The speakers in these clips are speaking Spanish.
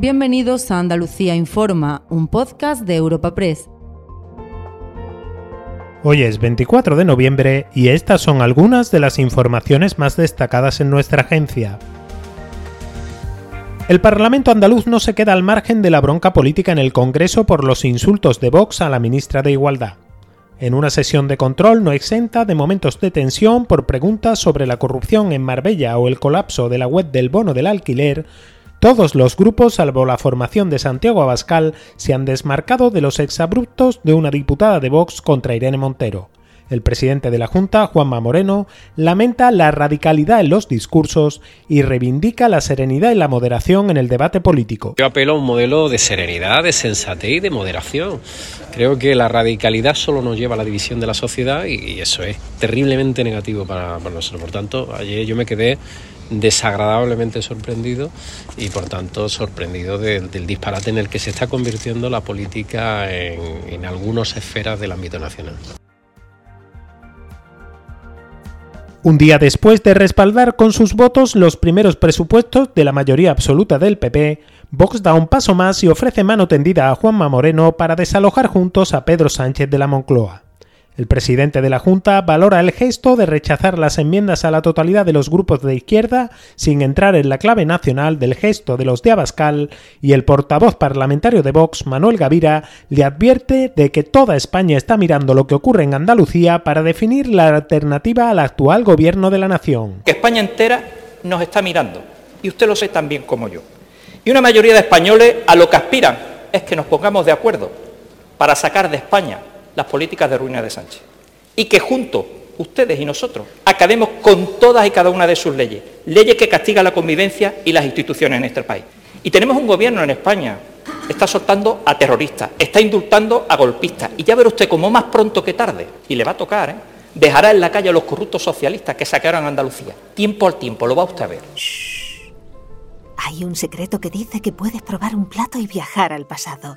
Bienvenidos a Andalucía Informa, un podcast de Europa Press. Hoy es 24 de noviembre y estas son algunas de las informaciones más destacadas en nuestra agencia. El Parlamento andaluz no se queda al margen de la bronca política en el Congreso por los insultos de Vox a la ministra de Igualdad. En una sesión de control no exenta de momentos de tensión por preguntas sobre la corrupción en Marbella o el colapso de la web del bono del alquiler, todos los grupos, salvo la formación de Santiago Abascal, se han desmarcado de los exabruptos de una diputada de Vox contra Irene Montero. El presidente de la Junta, Juanma Moreno, lamenta la radicalidad en los discursos y reivindica la serenidad y la moderación en el debate político. Yo apelo a un modelo de serenidad, de sensatez y de moderación. Creo que la radicalidad solo nos lleva a la división de la sociedad y eso es terriblemente negativo para, nosotros. Por tanto, ayer yo me quedé desagradablemente sorprendido y por tanto sorprendido del disparate en el que se está convirtiendo la política en, en algunas esferas del ámbito nacional. Un día después de respaldar con sus votos los primeros presupuestos de la mayoría absoluta del PP, Vox da un paso más y ofrece mano tendida a Juanma Moreno para desalojar juntos a Pedro Sánchez de la Moncloa. El presidente de la Junta valora el gesto de rechazar las enmiendas a la totalidad de los grupos de izquierda sin entrar en la clave nacional del gesto de los de Abascal y el portavoz parlamentario de Vox, Manuel Gavira, le advierte de que toda España está mirando lo que ocurre en Andalucía para definir la alternativa al actual gobierno de la nación. Que España entera nos está mirando y usted lo sé tan bien como yo. Y una mayoría de españoles a lo que aspiran es que nos pongamos de acuerdo para sacar de España las políticas de ruina de Sánchez. Y que juntos, ustedes y nosotros, acabemos con todas y cada una de sus leyes, leyes que castigan la convivencia y las instituciones en este país. Y tenemos un gobierno en España, está soltando a terroristas, está indultando a golpistas, y ya verá usted como más pronto que tarde, y le va a tocar, ¿eh? dejará en la calle a los corruptos socialistas que saquearon Andalucía. Tiempo al tiempo, lo va usted a ver. Hay un secreto que dice que puedes probar un plato y viajar al pasado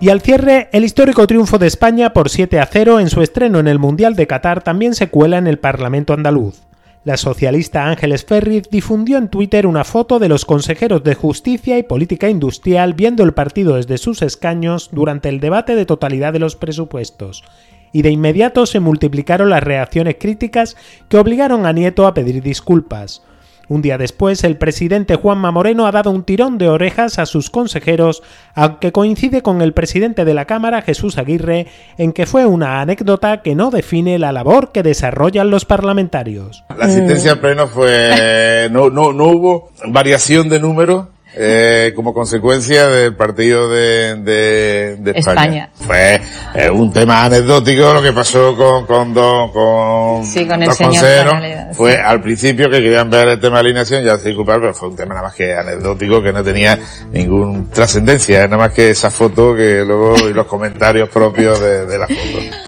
Y al cierre, el histórico triunfo de España por 7 a 0 en su estreno en el Mundial de Qatar también se cuela en el Parlamento andaluz. La socialista Ángeles Ferriz difundió en Twitter una foto de los consejeros de Justicia y Política Industrial viendo el partido desde sus escaños durante el debate de totalidad de los presupuestos, y de inmediato se multiplicaron las reacciones críticas que obligaron a Nieto a pedir disculpas. Un día después, el presidente Juanma Moreno ha dado un tirón de orejas a sus consejeros, aunque coincide con el presidente de la Cámara, Jesús Aguirre, en que fue una anécdota que no define la labor que desarrollan los parlamentarios. La asistencia al pleno fue, no, no, no hubo variación de número, eh, como consecuencia del partido de, de, España. Fue eh, un tema anecdótico lo que pasó con, con, dos con, con el señor Fue al principio que querían ver el tema de alineación, ya se culpable, pero fue un tema nada más que anecdótico que no tenía ninguna trascendencia, nada más que esa foto que luego y los comentarios propios de, de la foto.